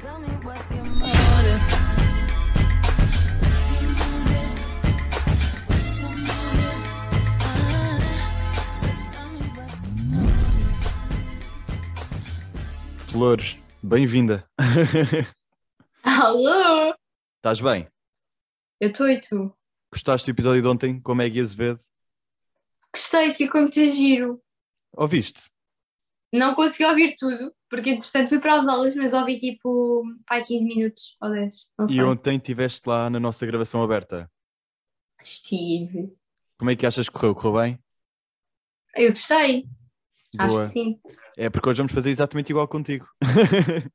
Tell me what's your motive. What's your motive? What's your motive? Ah, so tell me what's your motive. Flor, bem-vinda. Alô? Estás bem? Eu estou e tu? Gostaste do episódio de ontem com a Maggie Azevedo? Gostei, ficou muito giro. Ouviste? Não consegui ouvir tudo, porque entretanto fui para as aulas, mas ouvi tipo pai 15 minutos ou 10, não sei. E ontem estiveste lá na nossa gravação aberta. Estive. Como é que achas que correu? Correu bem? Eu gostei, acho Boa. que sim. É porque hoje vamos fazer exatamente igual contigo.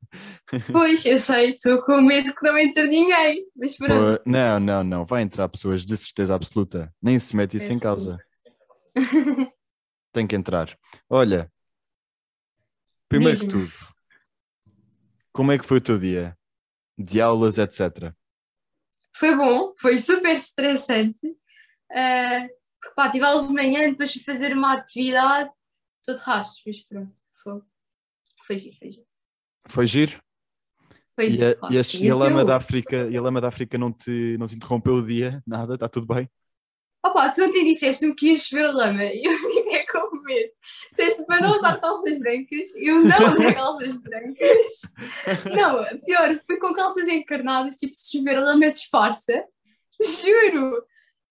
Pois, eu sei, estou com medo que não entre ninguém, mas pronto. Não, não, não. Vai entrar pessoas de certeza absoluta. Nem se mete isso É, em causa. Tem que entrar. Olha, primeiro que Diz-me. tudo, como é que foi o teu dia? De aulas, etc. Foi bom, foi super estressante. Ah, porque pá, tive aulas de manhã, depois fui fazer uma atividade, estou de rastros, mas pronto, foi, foi giro, foi giro. Foi giro? Foi E giro, a, claro. e a- e a lama da África, e a lama da África não te, não te interrompeu o dia? Nada? Está tudo bem? Opa, tu ontem disseste-me que ias chover lama e eu fiquei com medo. Disseste para não usar calças brancas, eu não usei calças brancas. Não, pior, fui com calças encarnadas, tipo, se chover lama disfarça. Juro!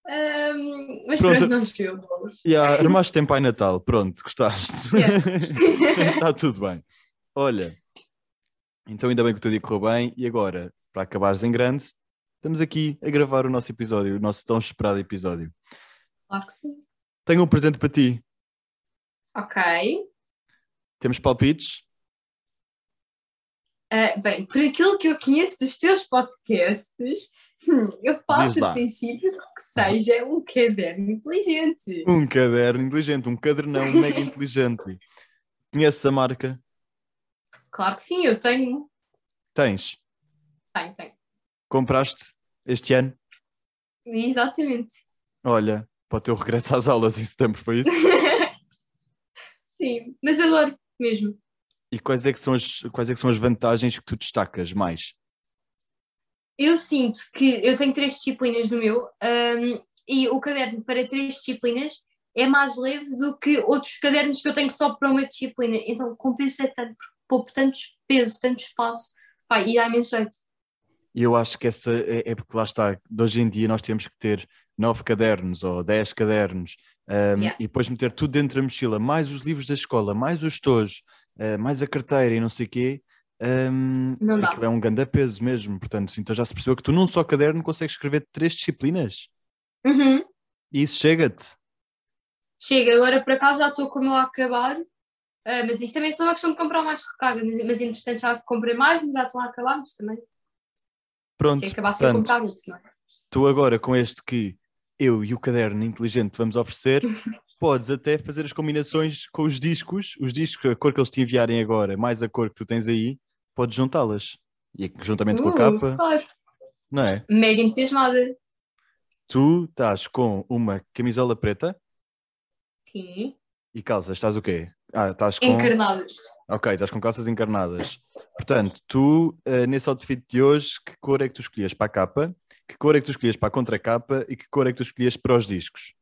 Ahm, mas Pronto. pronto, não choveu bolas. Yeah, armaste em Pai Natal, pronto, gostaste. Yeah. Está tudo bem. Olha, então ainda bem que o teu dia correu bem e agora, para acabares em grande, estamos aqui a gravar o nosso episódio, o nosso tão esperado episódio. Claro que sim. Tenho um presente para ti. Ok. Temos palpites? Ah, bem, por aquilo que eu conheço dos teus podcasts, hum, eu parto do princípio que seja um caderno inteligente. Um caderno inteligente, um cadernão mega inteligente. Conheces a marca? Claro que sim, eu tenho. Tens. Tenho, tenho. Compraste este ano? Exatamente. Olha, para o teu regresso às aulas em setembro, foi isso? Sim, mas adoro mesmo. E quais é, que são as, quais é que são as vantagens que tu destacas mais? Eu sinto que eu tenho três disciplinas no meu hum, e o caderno para três disciplinas é mais leve do que outros cadernos que eu tenho só para uma disciplina. Então compensa tanto, poupo tanto peso, tanto espaço, vai, e dá imenso jeito. E eu acho que essa é, é porque lá está, de hoje em dia nós temos que ter nove cadernos ou dez cadernos um, Yeah. e depois meter tudo dentro da mochila, mais os livros da escola, mais os tojos, uh, mais a carteira e não sei o quê. Um, Não dá. aquilo é um grande peso mesmo, portanto, então já se percebeu que tu num só caderno consegues escrever três disciplinas Uhum. e isso chega-te. Chega, agora por acaso já estou com o meu a acabar, ah, mas isso também é só uma questão de comprar mais recarga, mas, mas entretanto já comprei mais, mas já estão a acabar, mas também Pronto, se acabar sem portanto, comprar muito, não é? tu agora com este que eu e o caderno inteligente te vamos oferecer, podes até fazer as combinações com os discos, os discos, a cor que eles te enviarem agora, mais a cor que tu tens aí, podes juntá-las. E juntamente com a Uh, capa, Claro, não é? mega entusiasmada. Tu estás com uma camisola preta Sim, e calças, estás o quê? Ah, estás com. encarnadas. Ok, estás com calças encarnadas. Portanto, tu, eh, nesse outfit de hoje, que cor é que tu escolhias para a capa? Que cor é que tu escolhias para a contracapa? E que cor é que tu escolhias para os discos?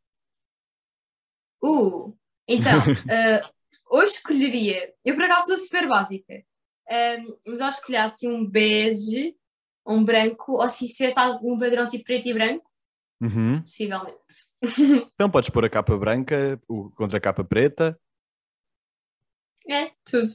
Uh, então, ah, hoje escolheria, eu por acaso sou super básica, ah, mas eu escolhesse um bege, um branco, ou se tivesse algum padrão tipo preto e branco, Uhum. possivelmente. Então podes pôr a capa branca, o contra a capa preta, É, tudo.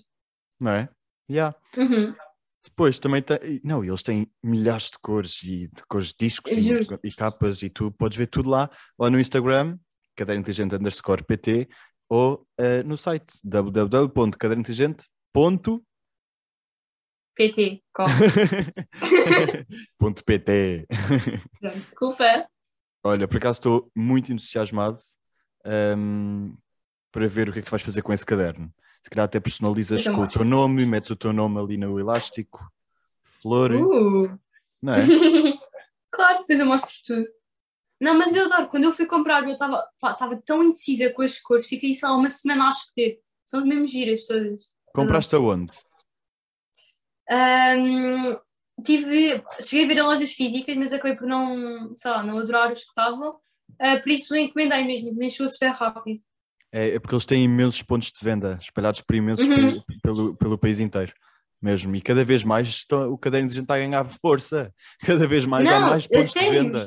não é? Yeah. Uhum. Depois também tem. Não, eles têm milhares de cores e de cores de discos e, e capas e tu podes ver tudo lá, lá no Instagram, caderno inteligente underscore PT, ou eh, no site www.cadernointeligente.pt. PT, corre. Ponto PT. Desculpa. Olha, por acaso estou muito entusiasmado ahm, para ver o que é que tu vais fazer com esse caderno. Se calhar até personalizas com o teu nome, metes o teu nome ali no elástico, flor, Uh. não é? claro, depois eu mostro tudo. Não, mas eu adoro. Quando eu fui comprar, eu estava tão indecisa com as cores, fiquei só uma semana a escolher. São mesmo giras todas. Compraste aonde? Ahm, tive, cheguei a ver a lojas físicas, mas acabei por não, sei lá, não adorar os que estavam. Ah, por isso encomendei mesmo, me chegou super rápido. É, é porque eles têm imensos pontos de venda espalhados por imensos Uhum. pelo, pelo país inteiro. Mesmo, e cada vez mais estão- o caderno de gente está a ganhar força, cada vez mais há não, mais a pontos de venda.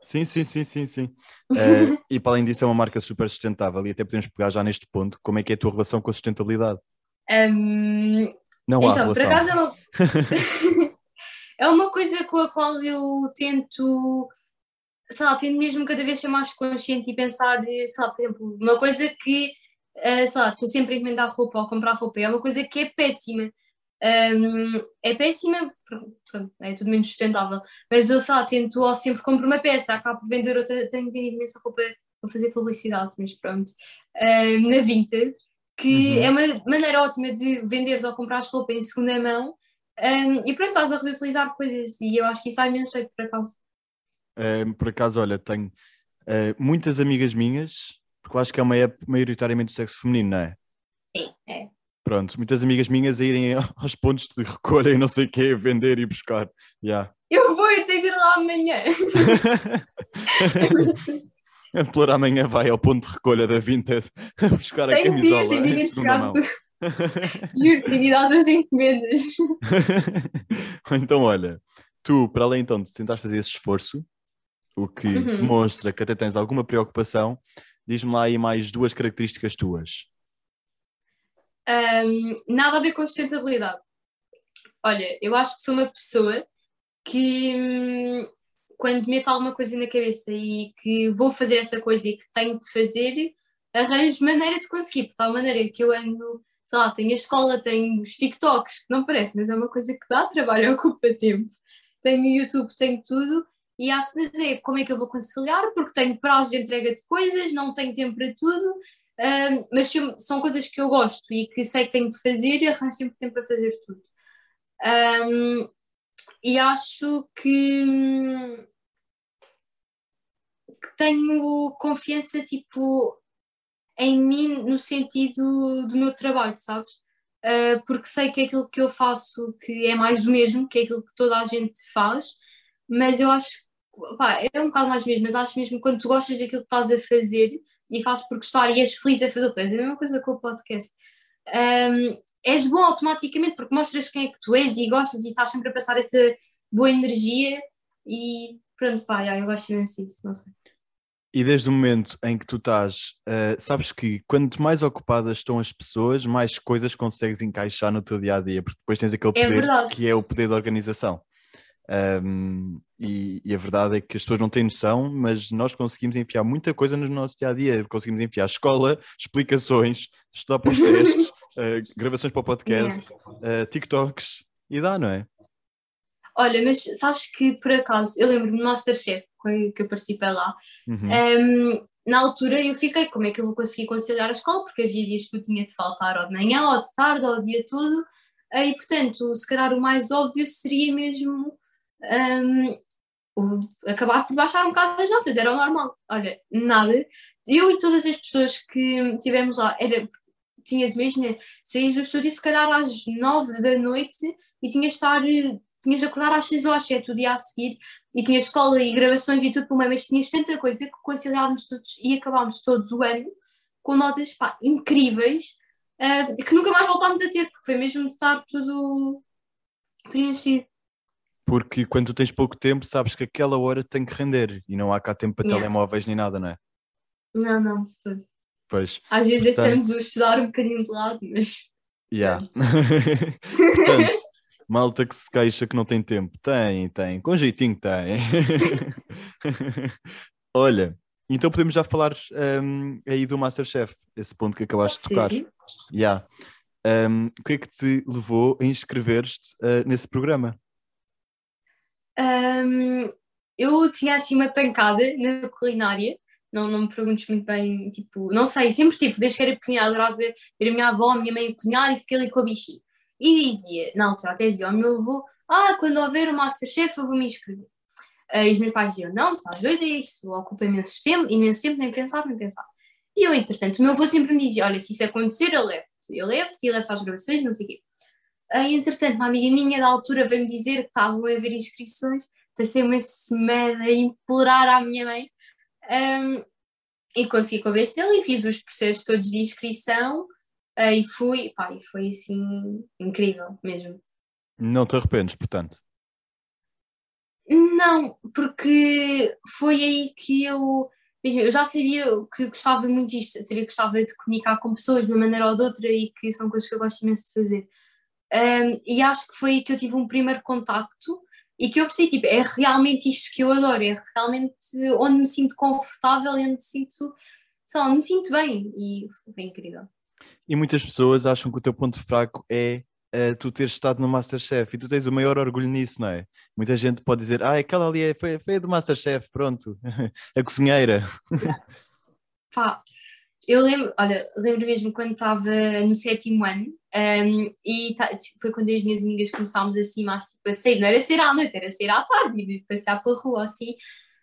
Sim, sim, sim, sim, sim. Eh, e para além disso é uma marca super sustentável e até podemos pegar já neste ponto como é que é a tua relação com a sustentabilidade. Ahm, Não há então, por relação. acaso é uma... é uma coisa com a qual eu tento, sei lá, tento mesmo cada vez ser mais consciente e pensar, eh, sei lá, por exemplo, uma coisa que, eh, sei lá, estou sempre a encomendar roupa ou comprar roupa, é uma coisa que é péssima. Ahm, é péssima, é tudo menos sustentável, mas eu, sei lá, tento, ou sempre compro uma peça, acabo por vender outra, tenho vendido imensa roupa, vou fazer publicidade, mas pronto, ahm, na Vinted, que Uhum. é uma maneira ótima de venderes ou comprares roupa em segunda mão, ahm, e pronto, estás a reutilizar coisas, e eu acho que isso há imenso jeito, por acaso. Por acaso, olha, tenho eh, muitas amigas minhas, porque eu acho que é uma época maioritariamente de sexo feminino, não é? Sim, é. Pronto, muitas amigas minhas a irem aos pontos de recolha e não sei o quê, vender e buscar. Yeah. Eu vou, eu tenho de ir lá amanhã. A Flor amanhã vai ao ponto de recolha da Vinted a buscar a tenho de ir, camisola tenho de ir em segunda entregar mão. tudo. Juro, tenho de ir dar duas encomendas. então, olha, tu, para além então de tentares fazer esse esforço, o que Uhum. demonstra que até tens alguma preocupação, diz-me lá aí mais duas características tuas. Ahm, nada a ver com sustentabilidade. Olha, eu acho que sou uma pessoa que hum, quando meto alguma coisa na cabeça e que vou fazer essa coisa e que tenho de fazer, arranjo maneira de conseguir, de tal maneira que eu ando, sei lá, tenho a escola, tenho os TikToks, que não parece, mas é uma coisa que dá trabalho, ocupa tempo. Tenho o YouTube, tenho tudo, e acho que dizer como é que eu vou conciliar, porque tenho prazo de entrega de coisas, não tenho tempo para tudo, hum, mas são- coisas que eu gosto e que sei que tenho de fazer e arranjo sempre tempo para fazer tudo. Hum, e acho que, que tenho confiança tipo em mim no sentido do meu trabalho, sabes? Uh, porque sei que é aquilo que eu faço que é mais o mesmo, que é aquilo que toda a gente faz, mas eu acho pá, é um bocado mais mesmo, mas acho mesmo quando tu gostas daquilo que estás a fazer e fazes por gostar e és feliz a fazer o que és, é a mesma coisa com o podcast. Um, és bom automaticamente porque mostras quem é que tu és e gostas e estás sempre a passar essa boa energia e pronto, pá, já, eu gosto imenso disso, não sei. E desde o momento em que tu estás, eh, sabes que quanto mais ocupadas estão as pessoas, mais coisas consegues encaixar no teu dia a dia, porque depois tens aquele É poder verdade. que é o poder da organização. Um, e, e a verdade é que as pessoas não têm noção, mas nós conseguimos enfiar muita coisa no nosso dia a dia. Conseguimos enfiar escola, explicações, estudar para os testes, eh, gravações para o podcast, eh, TikToks, e dá, não é? Olha, mas sabes que por acaso, eu lembro-me do Masterchef, que que eu participei lá, Uhum. Um, na altura eu fiquei, como é que eu vou conseguir conciliar a escola? Porque havia dias que eu tinha de faltar ou de manhã, ou de tarde, ou o dia todo. E portanto, se calhar o mais óbvio seria mesmo um, acabar por baixar um bocado as notas, era o normal. Olha, nada. Eu e todas as pessoas que tivemos lá, era, tinhas, imagina, saías do estúdio se calhar às nove da noite e tinhas de estar, tinhas de acordar às seis ou às sete o dia a seguir e tinha escola e gravações e tudo por uma, mas tinhas tanta coisa que conciliávamos todos e acabámos todos o ano com notas pá, incríveis ah, que nunca mais voltámos a ter, porque foi mesmo de estar tudo preenchido. Porque quando tu tens pouco tempo, sabes que aquela hora tem que render e não há cá tempo para Yeah. telemóveis nem nada, não é? Não, não, de tudo. Pois, Às vezes Portanto- deixamos o estudar um bocadinho de lado, mas yeah. Portanto, malta que se queixa que não tem tempo. Tem, tem. Com jeitinho tem. Olha, então podemos já falar hum, aí do Masterchef, esse ponto que acabaste de tocar. Sim. Yeah. Hum, o que é que te levou a inscrever-te ah, nesse programa? Ahm, eu tinha assim uma pancada na culinária, não, não me perguntes muito bem, tipo, não sei, sempre tive, desde que era pequenina, adorava ver a minha avó, a minha mãe cozinhar e fiquei ali com a bichinha. E dizia, na altura até dizia ao meu avô, ah, quando houver o Masterchef eu vou me inscrever. Ah, e os meus pais diziam, não, estás doida, isso ocupa imenso tempo, imenso tempo, nem pensar, nem pensar. E eu, entretanto, o meu avô sempre me dizia, olha, se isso acontecer, eu levo-te, eu levo-te e levo-te às gravações, não sei o quê. Entretanto, uma amiga minha da altura veio-me dizer que estavam a haver inscrições, passei uma semana a implorar à minha mãe um, e consegui convencê-la e fiz os processos todos de inscrição ah, e fui, pá, e foi assim incrível mesmo. Não te arrependes, portanto. Não, porque foi aí que eu, mesmo, eu já sabia que gostava muito disto, sabia que gostava de comunicar com pessoas de uma maneira ou de outra e que são coisas que eu gosto imenso de fazer. Um, e acho que foi aí que eu tive um primeiro contacto e que eu pensei, tipo, é realmente isto que eu adoro, é realmente onde me sinto confortável e onde me sinto, sei lá, onde me sinto bem e foi incrível. E muitas pessoas acham que o teu ponto fraco é eh, tu teres estado no Masterchef e tu tens o maior orgulho nisso, não é? Muita gente pode dizer, ah, aquela ali é, foi, foi a do Masterchef, pronto, a cozinheira. Pá, eu lembro, olha, lembro mesmo quando estava no sétimo ano um, e foi quando as minhas amigas começámos assim mais tipo a sair, não era sair à noite, era sair à tarde, e passear pela rua assim.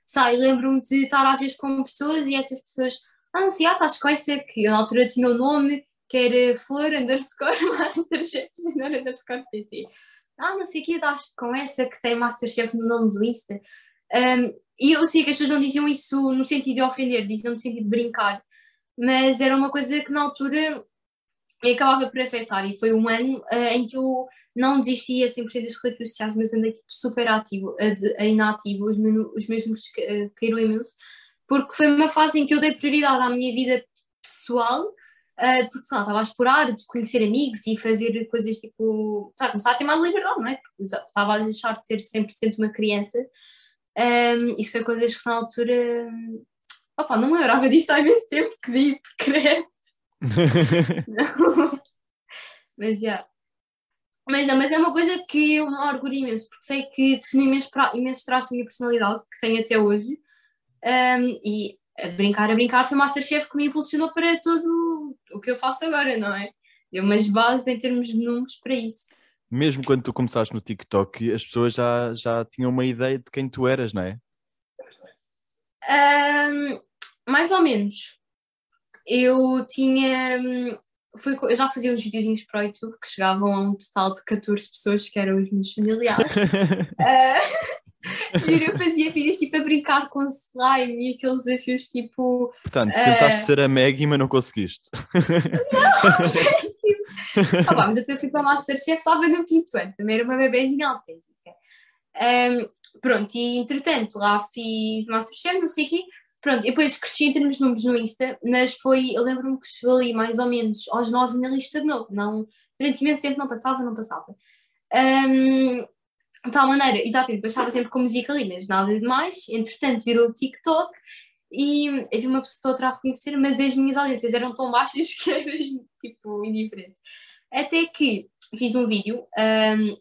Sai, lembro-me de estar às vezes com pessoas e essas pessoas, ah, não sei, ah, estás com essa que eu na altura tinha o nome que era flor underscore masterchef underscore pt. Ah, não sei o que, estás com essa que tem masterchef no nome do Insta. Um, e eu sei que as pessoas não diziam isso no sentido de ofender, diziam no sentido de brincar mas era uma coisa que na altura me acabava por afetar e foi um ano eh, em que eu não desistia 100% das redes sociais, mas andei tipo, super ativo, a, de- a inativo, os, os meus números eh, caíram imenso, porque foi uma fase em que eu dei prioridade à minha vida pessoal, eh, porque sei lá, estava a explorar, de conhecer amigos e fazer coisas tipo, sabe, começar a ter mais liberdade, não é? Porque estava a deixar de ser 100% uma criança. Um, isso foi coisas que na altura Opa, não me lembrava disto há imenso tempo que di, credo. Mas, yeah. mas, não, mas é uma coisa que eu me orgulho imenso, porque sei que definiu imenso, pra- imenso traços da minha personalidade, que tenho até hoje. Um, e a brincar, a brincar, foi o Masterchef que me impulsionou para tudo o que eu faço agora, não é? Deu umas bases em termos de números para isso. Mesmo quando tu começaste no TikTok, as pessoas já, já tinham uma ideia de quem tu eras, não é? Ahm, mais ou menos. Eu tinha. hum, Fui, eu já fazia uns videozinhos para o YouTube que chegavam a um total de 14 pessoas que eram os meus familiares. Ah, juro, eu fazia vídeos tipo a brincar com slime e aqueles desafios tipo. Portanto, Eh. tentaste ser a Maggie, mas não conseguiste. péssimo. Ah, pá, mas até fui para o Masterchef, estava no quinto ano, também era uma bebezinha autêntica. Ahm, pronto, e entretanto lá fiz Masterchef, não sei o quê. Pronto, e depois cresci em termos de números no Insta, mas foi, eu lembro-me que chegou ali mais ou menos aos 9 na lista de novo, não, durante imenso tempo não passava, não passava. Ahm, de tal maneira, exatamente, depois estava sempre com música ali, mas nada de mais. Entretanto, virou o TikTok e havia uma pessoa outra a reconhecer, mas as minhas audiências eram tão baixas que era tipo indiferente. Até que fiz um vídeo ahm,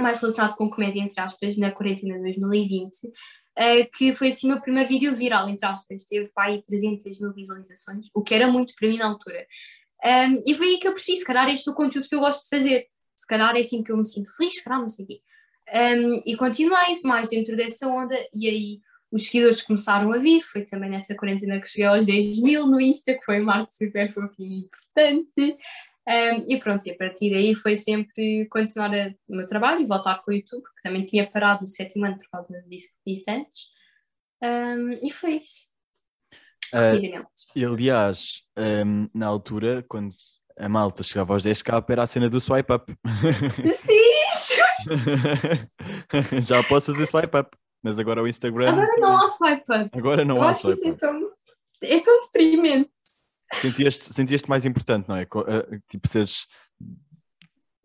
mais relacionado com comédia, entre aspas, na quarentena de 2020, ah, que foi assim o meu primeiro vídeo viral, entre aspas, teve pá, aí 300 mil visualizações, o que era muito para mim na altura. Ahm, e foi aí que eu percebi, se calhar este é o conteúdo que eu gosto de fazer, se calhar é assim que eu me sinto feliz, se calhar não sei o quê. Um, e continuei mais dentro dessa onda, e aí os seguidores começaram a vir. Foi também nessa quarentena que cheguei aos 10 mil no Insta, que foi um marco super fofinho e importante. Um, e pronto, e a partir daí foi sempre continuar o meu trabalho e voltar com o YouTube, que também tinha parado no sétimo ano por causa disso que disse antes. Um, e foi isso. Resumidamente. E aliás, hum, na altura, quando a malta chegava aos 10k, era a cena do swipe up. Sim! Já posso fazer swipe up, mas agora o Instagram. Agora não há swipe up. Agora não Eu há acho que isso swipe é up. tão, é tão deprimente. Sentieste, sentieste mais importante, não é? Ah, Tipo, seres.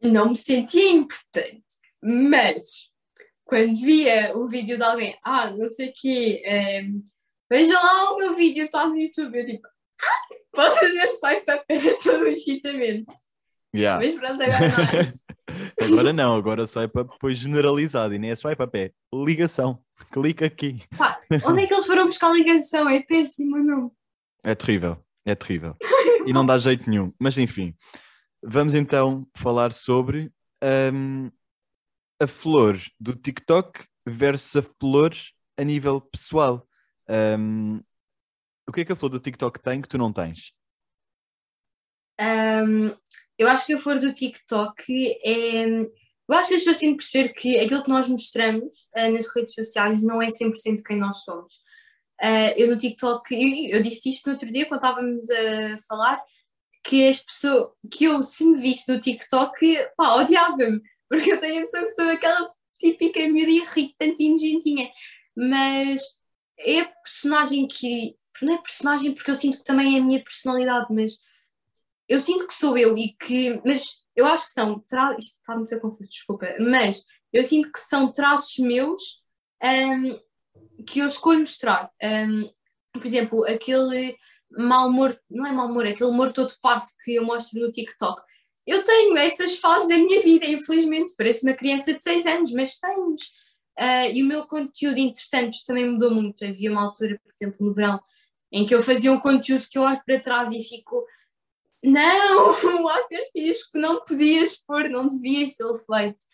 não me sentia importante, mas quando via o vídeo de alguém, ah, não sei o quê, ehm, veja lá o meu vídeo, está no YouTube, eu tipo, ah, posso fazer swipe up para todo o. Yeah. Mas pronto, agora não é isso. Agora não, agora swipe up foi generalizado e nem é swipe up, é ligação. Clica aqui. Pá, onde é que eles foram buscar ligação? É péssimo o nome. É terrível, é terrível. E não dá jeito nenhum. Mas enfim, vamos então falar sobre hum, a flor do TikTok versus a flor a nível pessoal. Hum, o que é que a flor do TikTok tem que tu não tens? Ahm, eu acho que a flor do TikTok é. Eu acho que as pessoas têm de perceber que aquilo que nós mostramos ah, nas redes sociais não é 100% quem nós somos. Ah, eu no TikTok, eu, eu disse isto no outro dia quando estávamos a falar, que as pessoas, que eu se me visse no TikTok, pá, odiava-me, porque eu tenho a noção que sou aquela típica miúda irritante e nojentinha, mas é a personagem que, não é personagem porque eu sinto que também é a minha personalidade, mas eu sinto que sou eu e que, mas eu acho que são, tra... isto está muito confuso, desculpa, mas eu sinto que são traços meus hum, que eu escolho mostrar. Hum, por exemplo, aquele mal humor, não é mal humor, é aquele humor todo parvo que eu mostro no TikTok. Eu tenho essas fases da minha vida, infelizmente, parece uma criança de 6 anos, mas tenho. Uh, e o meu conteúdo, entretanto, também mudou muito. Havia uma altura, por exemplo, no verão, em que eu fazia um conteúdo que eu olho para trás e fico não, ó seus filhos que não podias pôr, não devias ter feito.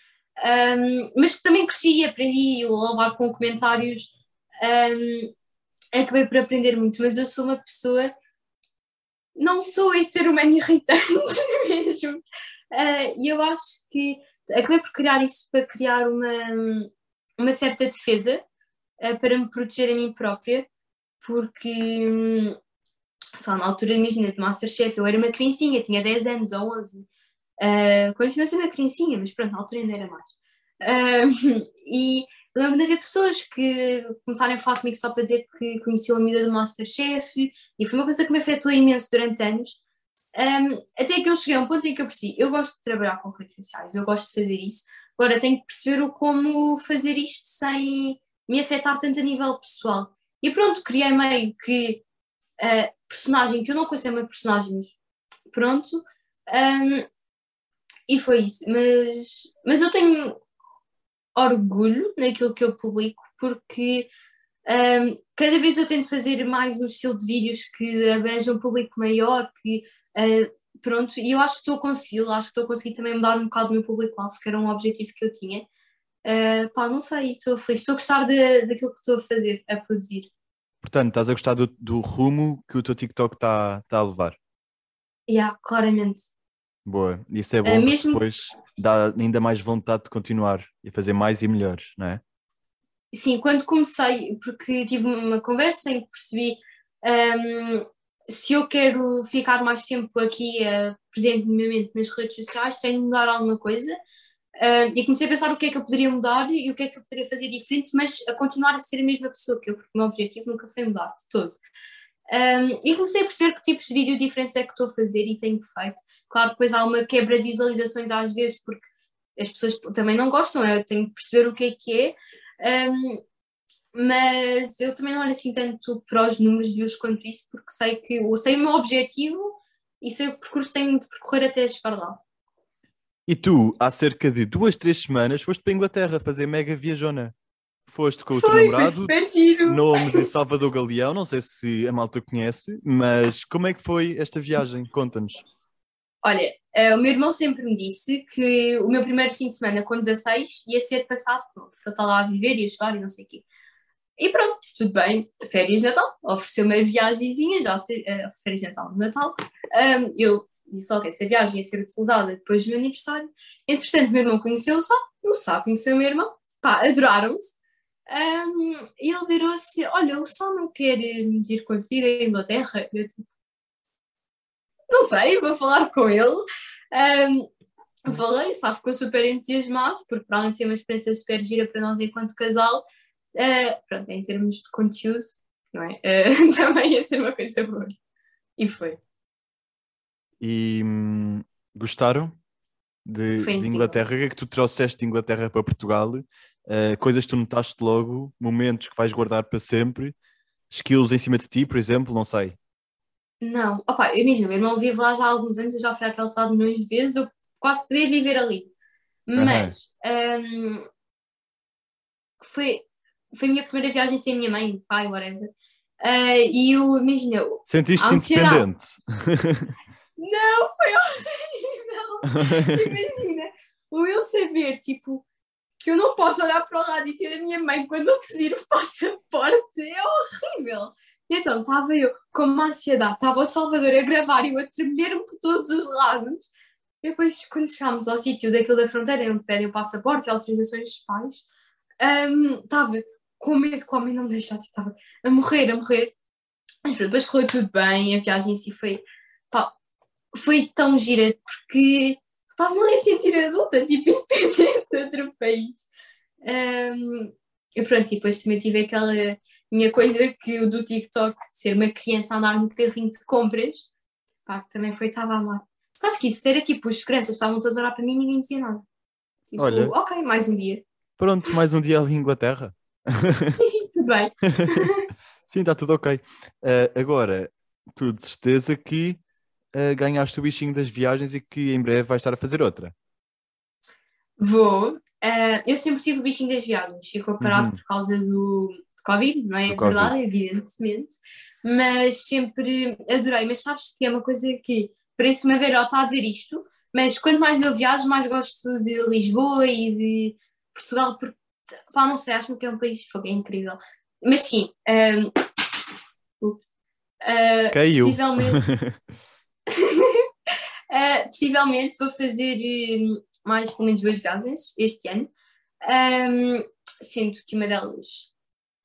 Um, mas que também cresci e aprendi a levar com comentários. Um, acabei por aprender muito, mas eu sou uma pessoa. Não sou esse ser humano irritante mesmo. Uh, e eu acho que acabei por criar isso para criar uma, uma certa defesa uh, para me proteger a mim própria, porque hum, só na altura, imagina, de Masterchef, eu era uma criancinha, tinha 10 anos ou 11, uh, quando eu ser uma criancinha, mas pronto, na altura ainda era mais. Uh, e lembro de haver pessoas que começaram a falar comigo só para dizer que conheciam a miúda do Masterchef, e foi uma coisa que me afetou imenso durante anos, um, até que eu cheguei a um ponto em que eu percebi, eu gosto de trabalhar com redes sociais, eu gosto de fazer isso, agora tenho que perceber o como fazer isto sem me afetar tanto a nível pessoal. E pronto, criei meio que uh, personagem que eu não conheço é uma personagem, mas pronto. Um, e foi isso. Mas, mas eu tenho orgulho naquilo que eu publico porque um, cada vez eu tento fazer mais um estilo de vídeos que abranjam um público maior, que uh, pronto, e eu acho que estou a conseguir, acho que estou a conseguir também mudar um bocado o meu público-alvo, que era um objetivo que eu tinha. Uh, pá, não sei, estou feliz, estou a gostar de, daquilo que estou a fazer, a produzir. Portanto, estás a gostar do, do rumo que o teu TikTok está tá a levar. Yeah, claramente. Boa, isso é bom, É mesmo- depois dá ainda mais vontade de continuar e fazer mais e melhores, não é? Sim, quando comecei, porque tive uma conversa em que percebi hum, se eu quero ficar mais tempo aqui uh, presente minimamente nas redes sociais, tenho de mudar alguma coisa. Hum, e comecei a pensar o que é que eu poderia mudar e o que é que eu poderia fazer diferente, mas a continuar a ser a mesma pessoa que eu, porque o meu objetivo nunca foi mudar de todo. Hum, e comecei a perceber que tipos de vídeo diferentes é que estou a fazer e tenho feito. Claro, depois há uma quebra de visualizações às vezes, porque as pessoas também não gostam, eu tenho que perceber o que é que é. Um, mas eu também não olho assim tanto para os números de views quanto isso, porque sei que eu sei o meu objetivo e sei o percurso que tenho de percorrer até chegar lá. E tu, há cerca de duas, três semanas, foste para a Inglaterra fazer mega viajona. Foste com o teu Foi, foi namorado, super giro. nome de Salvador Galeão, não sei se a malta conhece, mas como é que foi esta viagem? Conta-nos. Olha, eh, o meu irmão sempre me disse que o meu primeiro fim de semana com 16 ia ser passado, porque ele está lá a viver e a estudar e não sei o quê. E pronto, tudo bem, férias de Natal, ofereceu-me a viagemzinha, já sei, eh, férias de Natal, de Natal. Ahm, eu disse, ok, essa viagem ia ser utilizada depois do meu aniversário. Entretanto, o meu irmão conheceu o Sá, o Sá conheceu o meu irmão, pá, adoraram-se. Ahm, e ele virou-se, olha, o Sá não quer eh, vir contigo à Inglaterra? Eu tipo, não sei, vou falar com ele. Um, falei, Sá ficou super entusiasmado, porque para além de ser uma experiência super gira para nós enquanto casal, uh, pronto, em termos de conteúdo, não é? Uh, também ia ser uma coisa boa. E foi. E hum, gostaram de, de. Inglaterra? O que é que tu trouxeste de Inglaterra para Portugal? Uh, coisas que tu notaste logo, momentos que vais guardar para sempre, skills em cima de ti, por exemplo, não sei. Não, opa, imagina, o meu irmão vive lá já há alguns anos, eu já fui àquele estado milhões de vezes, eu quase podia viver ali. Mas um, foi, foi a minha primeira viagem sem a minha mãe, pai, whatever. Uh, e eu, imagina, Ansiedade. independente? não, foi horrível. Imagina, o eu saber, tipo, que eu não posso olhar para o lado e ter a minha mãe quando eu pedir o passaporte é horrível. E então estava eu com uma ansiedade, estava o Salvador a gravar e eu a tremer-me por todos os lados. E depois, quando chegámos ao sítio daquilo da fronteira, onde pedem o passaporte e autorizações dos pais, hum, estava com medo que o homem não me deixasse, estava a morrer, a morrer. Mas depois correu tudo bem, a viagem em si foi, pá, foi tão gira, porque estava-me a sentir adulta, tipo, independente outro país. Hum, e pronto, e depois também tive aquela minha coisa que o do TikTok, de ser uma criança a andar no carrinho de compras, pá, que também foi, estava a amar. Sabes que isso era tipo, as crianças estavam todas a olhar para mim e ninguém dizia nada. Tipo, Olha. ok, mais um dia. Pronto, mais um dia ali em Inglaterra. Sim, sim, tudo bem. Sim, está tudo ok. Ah, agora, tu de certeza que ah, ganhaste o bichinho das viagens e que em breve vais estar a fazer outra. Vou. Ah, eu sempre tive o bichinho das viagens, ficou parado Uhum. por causa do, Covid, não é Do Covid. verdade, evidentemente, mas sempre adorei. Mas sabes que é uma coisa que parece-me ver, está a dizer isto, mas quanto mais eu viajo, mais gosto de Lisboa e de Portugal, porque, pá, não sei, acho que é um país fogo, é incrível. Mas sim, ahm, ups, ah, Caiu. possivelmente. Uh, possivelmente vou fazer hum, mais pelo menos duas viagens este ano, Um, sendo que uma delas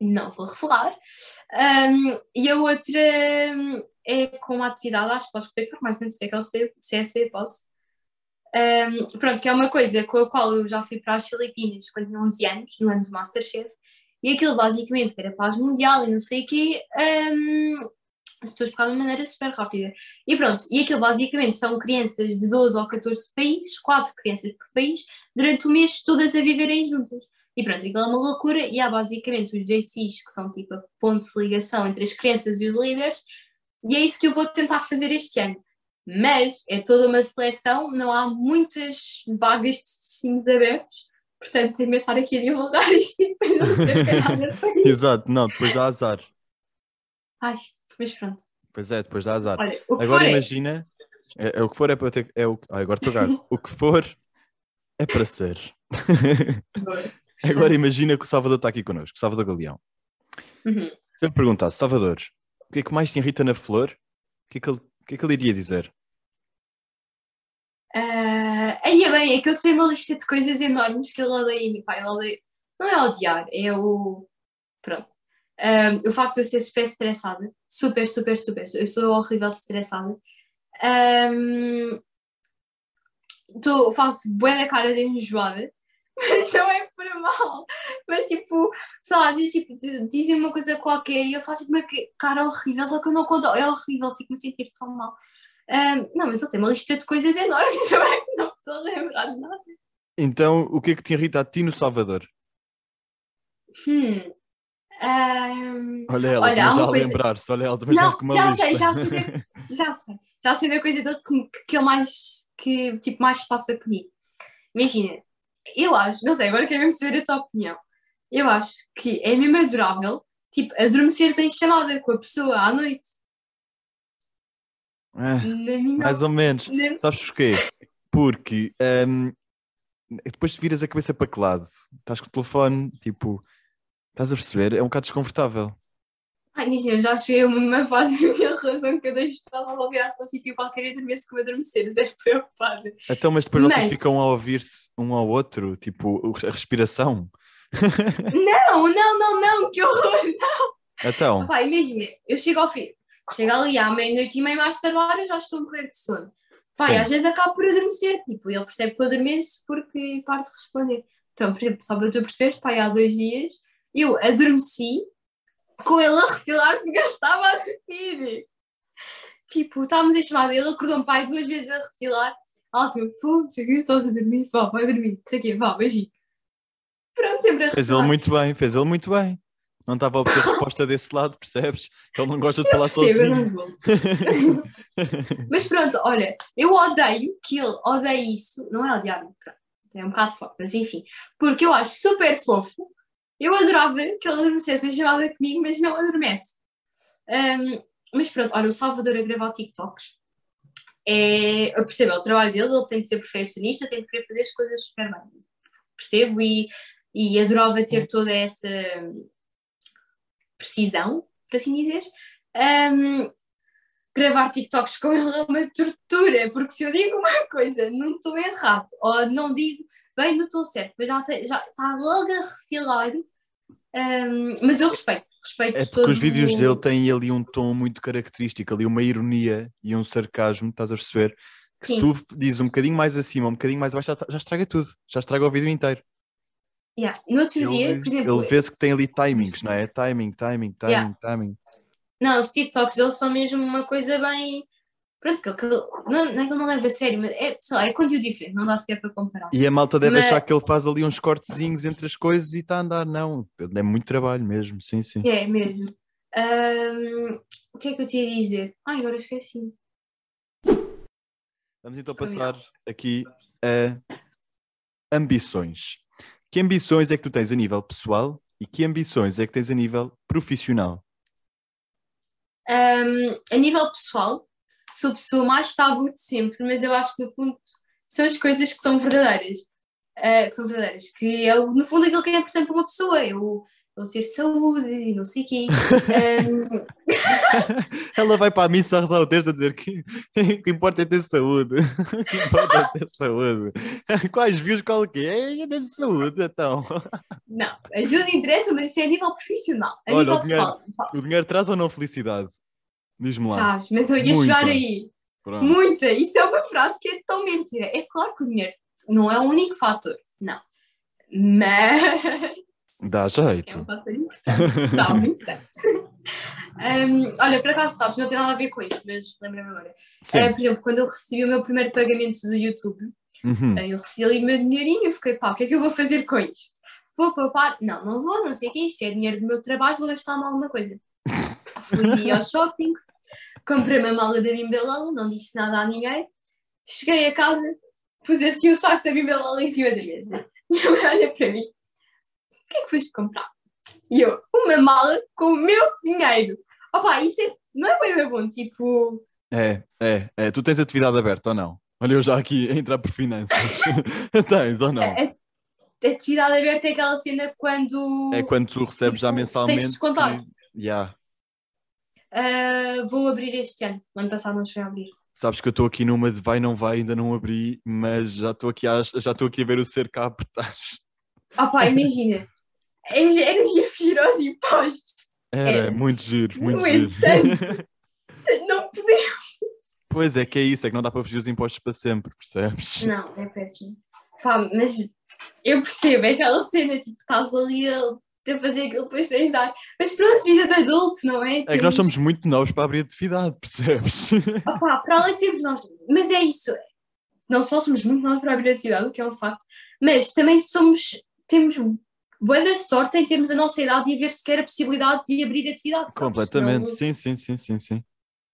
não vou revelar, Um, e a outra hum, é com uma atividade, acho que posso explicar mais ou menos o que é que é o CSV, CSV posso. Um, pronto, que é uma coisa com a qual eu já fui para as Filipinas quando tinha 11 anos, no ano do Masterchef, e aquilo basicamente era paz mundial e não sei o quê, um, estou a explicar de maneira super rápida. E pronto, e aquilo basicamente são crianças de 12 ou 14 países, quatro crianças por país, durante o mês todas a viverem juntas. E pronto, aquilo é uma loucura e há basicamente os JCs, que são tipo a ponto de ligação entre as crianças e os líderes, e é isso que eu vou tentar fazer este ano. Mas é toda uma seleção, não há muitas vagas de destinos abertos, portanto tenho de estar aqui a divulgar isto e depois não sei o que é. Exato, não, depois dá azar. Ai, mas pronto. Pois é, depois dá azar. Olha, Agora é. imagina, é, é o que for é para ter. É o, ah, agora estou gago. O que for é para ser. Agora imagina que o Salvador está aqui connosco, Salvador Galeão. Uhum. Se eu perguntasse, Salvador, o que é que mais te irrita na flor? O que é que ele, o que é que ele iria dizer? Ah, aí é bem, é que eu sei uma lista de coisas enormes que ele odeia em mim. Pá, ele odeia. Não é odiar, é o. Pronto. Ah, o facto de eu ser super estressada, super, super, super. Eu sou horrível de estressada. Ah, tô, faço bué da cara de enjoada, mas não é por mal. Mas tipo, sei lá, às vezes tipo, di- dizem uma coisa qualquer e eu faço tipo, uma cara horrível, só que eu não conto, é horrível, fico-me a sentir tão mal. Ah, não, mas ele tem uma lista de coisas enormes não me estou a lembrar de nada. Então, o que é que te irrita a ti no Salvador? Hum. Ahm, Olha ela, Olha, já a coisa- lembrar-se, olha ela também Não, já com uma já lista. sei, já sei. já sei, já sei da coisa dele que, que ele mais, que tipo, mais passa comigo. Imagina, eu acho, não sei, agora quero mesmo saber a tua opinião. Eu acho que é mesmo adorável, tipo, adormeceres em chamada com a pessoa à noite. Ah, minha mais ou menos. na- Sabes porquê? Porque hum, depois te viras a cabeça para que lado? Estás com o telefone, tipo, estás a perceber? É um bocado desconfortável. Ai, imagina, eu já cheguei a uma fase da minha relação que eu deixo de estava a virar para um sítio qualquer e dormia-se com adormecer, zero preocupada. Então, mas depois vocês Mas- ficam a ouvir-se um ao outro, tipo, a respiração. Não, não, não, não, que horror! Então, Pá, imagina, eu chego ao fim, chego ali à meia-noite e meia mais tardar, eu já estou a morrer de sono. Pá, Sim. às vezes acabo por adormecer, tipo, ele percebe que eu adormeço porque paro de responder. Então, por exemplo, só para tu perceberes, pá, há dois dias eu adormeci com ele a refilar porque eu estava a rir. Tipo, estávamos em chamada, ele acordou-me, pai, duas vezes a refilar. Ela assim, fogo, cheguei, estás a dormir, vá, vai dormir, sei o quê, vá, beijinho. Pronto, sempre a fez ele refilar. muito bem, fez ele muito bem. Não estava a obter resposta desse lado, percebes? Ele não gosta de Eu falar percebo, eu não sozinho. vou. Mas pronto, olha, eu odeio que ele odeie isso, não é odiar, é um bocado forte, mas enfim, porque eu acho super fofo. Eu adorava que ele adormecesse em chamada comigo, mas não adormece. Ahm, mas pronto, olha, o Salvador a gravar TikToks. É, eu percebo, é o trabalho dele, ele tem de ser perfeccionista, tem de querer fazer as coisas super bem. Percebo e, e adorava ter toda essa precisão, por assim dizer. Ahm, gravar TikToks com ele é uma tortura, porque se eu digo uma coisa, não estou errado, ou não digo bem, não estou certo, mas já está já tá logo a refilar. Um, mas eu respeito, respeito É porque os vídeos o- dele têm ali um tom muito característico, ali uma ironia e um sarcasmo, estás a perceber? Que se Sim. tu dizes um bocadinho mais acima, um bocadinho mais abaixo, já, já estraga tudo, já estraga o vídeo inteiro. Yeah. No outro dia, Ele, por exemplo, ele vê-se que tem ali timings, não é? Timing, timing, timing, Yeah. timing. Não, os TikToks deles são mesmo uma coisa bem. Pronto, que, que não, não é que ele não leva a sério, mas é, sei lá, é conteúdo diferente, não dá sequer para comparar. E a malta deve Mas- achar que ele faz ali uns cortezinhos entre as coisas e está a andar. Não, é muito trabalho mesmo, sim, sim. É mesmo. Ahm, o que é que eu tinha a dizer? Ai, agora esqueci. Vamos então passar Combinado. aqui a ambições. Que ambições é que tu tens a nível pessoal e que ambições é que tens a nível profissional? Ahm, a nível pessoal, sou a pessoa mais tabu de sempre, mas eu acho que no fundo são as coisas que são verdadeiras. Ah, que são verdadeiras, que é no fundo aquilo que é importante para uma pessoa, é o, é o ter saúde e não sei o quê. Ahm, Ela vai para a missa a rezar o terço a dizer que o que importa é ter saúde. O que importa é ter saúde. Quais views, qual que é? É mesmo saúde, então. não, ajuda interessa, mas isso é a nível profissional. A Olha, nível o dinheiro- pessoal, O dinheiro traz ou não felicidade? Diz-me lá. traz, mas eu ia Muita. chegar aí. Pronto. Muita! Isso é uma frase que é tão mentira. É claro que o dinheiro não é o único fator, não. Mas Dá é jeito. um fator importante. Dá muito certo. Hum, olha, por acaso sabes, não tem nada a ver com isto, mas lembra-me agora. Eh, por exemplo, quando eu recebi o meu primeiro pagamento do YouTube, Uhum. eh, eu recebi ali o meu dinheirinho, eu fiquei, pá, o que é que eu vou fazer com isto? Vou poupar? Não, não vou, não sei o que é isto, é dinheiro do meu trabalho, vou gastar-me alguma coisa. Fui ao shopping, comprei uma mala da Bimbelala, não disse nada a ninguém. Cheguei a casa, pus assim o saco da Bimbelala em cima da mesa. Minha mãe olha para mim, o que é que foste comprar? E eu, uma mala com o meu dinheiro. Opa, isso é, não é bem bom, tipo, É, é, é. Tu tens atividade aberta ou não? Olha, eu já aqui a entrar por finanças. tens ou não? a, a atividade aberta é aquela cena quando É quando tu recebes já Tipo, mensalmente. tens de descontar. que- Yeah. Ah, vou abrir este ano. O ano passado não cheguei a abrir. Sabes que eu estou aqui numa de vai, não vai, ainda não abri, mas já estou aqui a, já estou aqui a ver o cerco a apertar. Opa, imagina, era era giro aos impostos. Era É. muito giro, muito No giro. entanto, não podia. pois é, que é isso, é que não dá para fugir os impostos para sempre, percebes? Não, é péssimo. Pá, mas eu percebo, é aquela cena, tipo, estás ali a, a fazer aquilo, depois tens de dar. Mas pronto, vida de adulto, não é? É que nós somos muito novos para abrir atividade, percebes? Opa, para além de sermos nós, mas é isso, não só somos muito nós para abrir atividade, o que é um facto, mas também somos, temos boa da sorte em termos a nossa idade e haver sequer a possibilidade de abrir atividade. Completamente, Não- sim, sim, sim, sim, sim.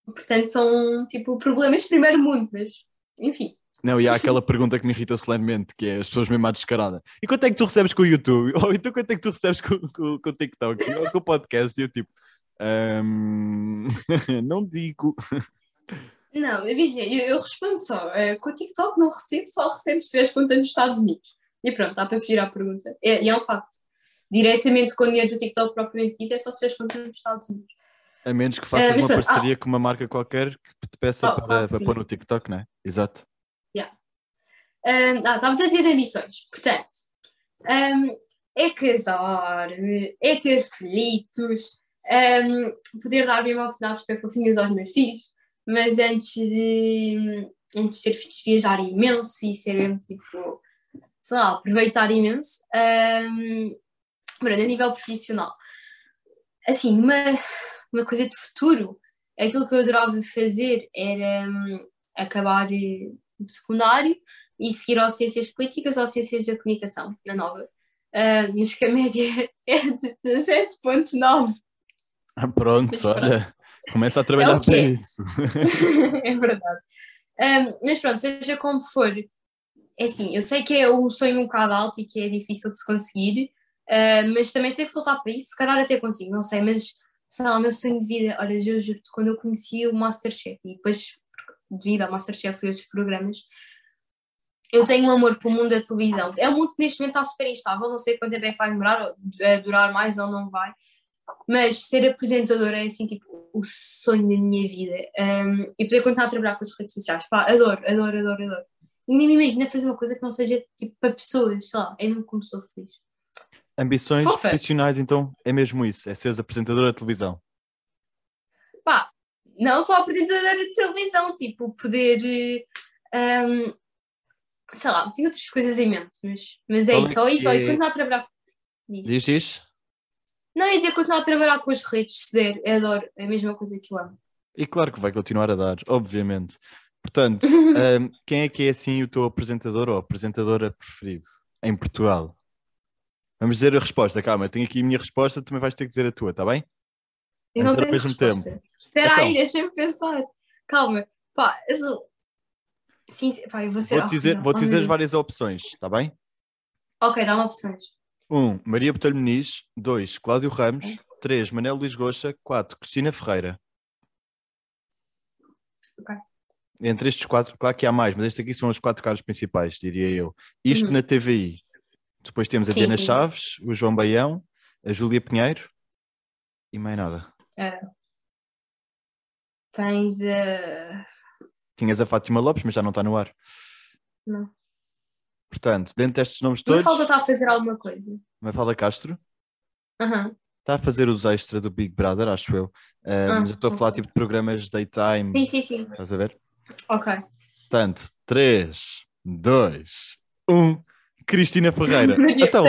portanto, são tipo problemas de primeiro mundo, mas enfim. Não, e há aquela pergunta que me irrita solenemente, que é as pessoas mesmo à descarada. E quanto é que tu recebes com o YouTube? Ou então quanto é que tu recebes com, com, com o TikTok? Ou com o podcast? E eu tipo, "Ahm, não digo. Não, imagina, eu, eu respondo só, eh, com o TikTok não recebo, só recebo se tiveres conta nos Estados Unidos. E pronto, dá para fugir à pergunta. É, e é um facto. Diretamente com o dinheiro do TikTok propriamente dito, é só se tiveres conta nos Estados Unidos. A menos que faças mas uma pronto, parceria com uma marca qualquer que te peça Oh, para, claro para pôr no TikTok, não é? Exato. Um, ah, estava a dizer de ambições. Portanto, um, é casar, é ter felitos, um, poder dar mesmo oportunidades para fofinhos aos meus filhos, mas antes de, antes de ter filhos, viajar imenso e ser mesmo tipo, sei lá, aproveitar imenso. Um, a nível profissional. Assim, uma, uma coisa de futuro, aquilo que eu adorava fazer era hum, acabar eh, o secundário e seguir ou Ciências Políticas ou Ciências da Comunicação, na nova. Uh, mas que a média é de 17.9. Ah, pronto, Mas olha, começa a trabalhar É o para isso. é verdade. Um, mas pronto, seja como for, é assim, eu sei que é um sonho um bocado alto e que é difícil de se conseguir, uh, mas também sei que se lutar para isso, se calhar até consigo, não sei, mas sei lá, o meu sonho de vida, olha, eu juro quando eu conheci o Masterchef e depois, devido ao Masterchef e outros programas, eu tenho um amor pelo mundo da televisão. É um mundo que neste momento está super instável, não sei quanto tempo é que vai demorar, a durar mais ou não vai, Mas ser apresentadora é assim, tipo, o sonho da minha vida. Um, e poder continuar a trabalhar com as redes sociais. Pá, adoro, adoro, adoro, adoro. E nem me imagina fazer uma coisa que não seja tipo para pessoas, sei lá, é mesmo como sou feliz. Ambições Fofa. profissionais, então, é mesmo isso, é seres apresentadora de televisão. Não só apresentadora de televisão, tipo, poder. eh, um, sei lá, tenho outras coisas em mente, mas, mas é é isso, só isso, que olha, é- continuar a trabalhar. Diz. Diz? Não, ia dizer continuar a trabalhar com as redes, se der, eu adoro, é a mesma coisa que eu amo. E claro que vai continuar a dar, obviamente. Portanto, ahm, quem é que é assim o teu apresentador ou apresentadora preferido em Portugal? Vamos dizer a resposta, calma, eu tenho aqui a minha resposta, também vais ter que dizer a tua, está bem? Eu Vamos não dizer ao tenho mesmo resposta. Espera Então. aí, deixa-me pensar. Calma, pá, eu Sim, pá, eu vou ser Vou-te dizer, vou dizer várias opções, está bem? Ok, dá-me opções. 1. Um, Maria Botelho Muniz. 2. Cláudio Ramos. 3. Manel Luís Goxa. 4. Cristina Ferreira. Ok. Entre estes quatro, claro que há mais, mas estes aqui são os quatro caras principais, diria eu. Isto Uhum. na TVI. Depois temos a Sim, Diana sim. Chaves, o João Baião, a Júlia Pinheiro e mais nada. Tens a. Tinhas a Fátima Lopes, mas já não está no ar. Não. Portanto, dentro destes nomes todos, falta estar a fazer alguma coisa. Mafalda Castro Aham. está a fazer os extra do Big Brother, acho eu. Ah, Ah, mas eu estou a falar tipo de programas daytime. Sim, sim, sim. Estás a ver? Ok. Portanto, 3, 2, 1. Cristina Ferreira. Então.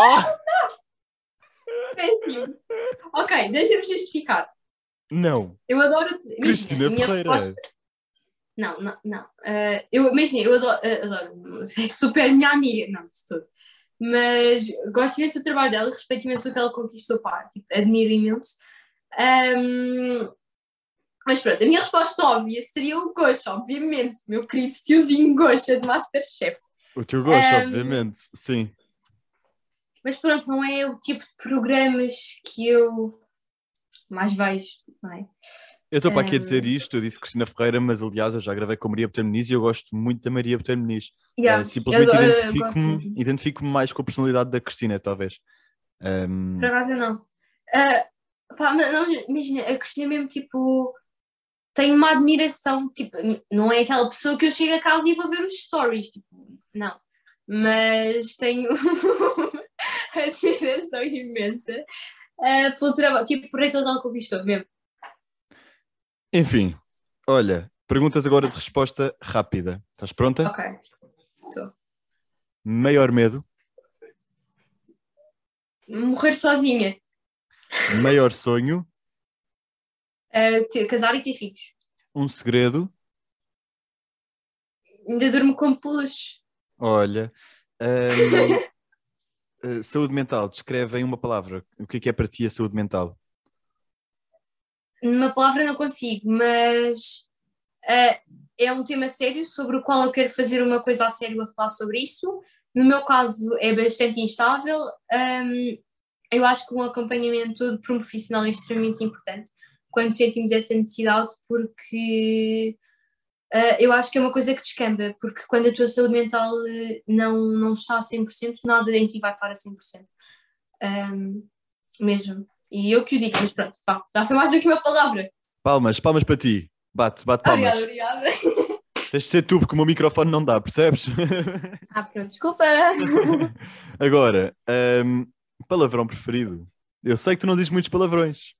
Ah, ah, péssimo. Ok, deixa-me justificar. Não. Eu adoro. imagina, Cristina a minha Ferreira. resposta- Não, não, não. Ah, eu imagina, eu adoro, ah, adoro. É super minha amiga. Não, de tudo. Mas gosto imenso do trabalho dela, respeito imenso o que ela conquistou, pá, tipo, admiro imenso. Ahm, mas pronto, a minha resposta óbvia seria o Gosha, obviamente, meu querido tiozinho Gosha de Masterchef. O teu gosto, Um, obviamente, sim. Mas pronto, não é o tipo de programas que eu mais vejo, não é? Eu estou para aqui a dizer isto, eu disse Cristina Ferreira, mas aliás eu já gravei com a Maria Botelho Muniz e eu gosto muito da Maria Botelho Muniz. Yeah, Eh, simplesmente identifico-me identifico mais com a personalidade da Cristina, talvez. Um, Por acaso eu não. Ah, pá, mas não, imagina, a Cristina mesmo, tipo, tem uma admiração, tipo, não é aquela pessoa que eu chego a casa e vou ver os stories, tipo, não. Mas tenho admiração imensa ah, pelo trabalho, tipo, por aquilo que ela conquistou mesmo. Enfim, olha, perguntas agora de resposta rápida. Estás pronta? Ok. Maior medo, Morrer sozinha, maior sonho, ah, ter- casar e ter filhos. um segredo, Ainda durmo com peluche. olha. um, eh, saúde mental, descreve em uma palavra. O que é que é para ti a saúde mental? Numa palavra não consigo, mas ah, é um tema sério sobre o qual eu quero fazer uma coisa a sério a falar sobre isso. No meu caso é bastante instável. Ahm, eu acho que um acompanhamento por um profissional é extremamente importante quando sentimos essa necessidade, porque ah, eu acho que é uma coisa que descamba, porque quando a tua saúde mental eh, não, não está a 100%, nada em ti vai estar a 100%. Ahm, mesmo. E eu que o digo, mas pronto, vá, já foi mais do que uma palavra. Palmas, palmas para ti. Bate, bate palmas. Obrigada, obrigada. Tens de ser tu, porque o meu microfone não dá, percebes? Ah, pronto, desculpa. Agora, hum, palavrão preferido. Eu sei que tu não dizes muitos palavrões.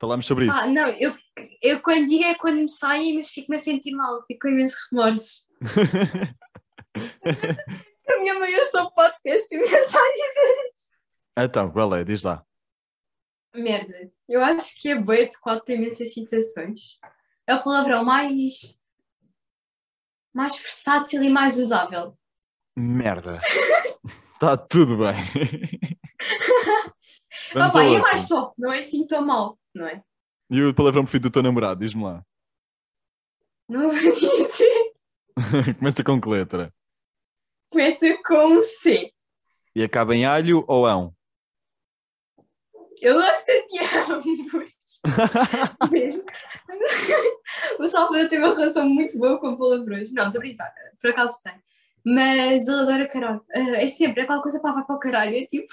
Falámos sobre isso. Ah, não, eu, eu quando digo é quando me saem, mas fico-me a sentir mal, fico com imensos remorsos. A minha mãe é só podcast e mensagens. então, qual é? Diz lá. Merda, eu acho que é bem adequado para imensas situações. É o palavrão mais. mais versátil e mais usável. Merda. Está tudo bem. Ao e é mais soft, não é assim tão mal, não é? E o palavrão preferido do teu namorado? Diz-me lá. Não vou dizer. Começa com que letra? Começa com um C. E acaba em alho ou ão? Eu gosto de ambos. Mesmo. o Salvador tem uma relação muito boa com palavrões. Não, estou a brincar, por acaso tem. Mas ele adora caralho. Ah, é sempre aquela coisa para vai para o caralho. É tipo,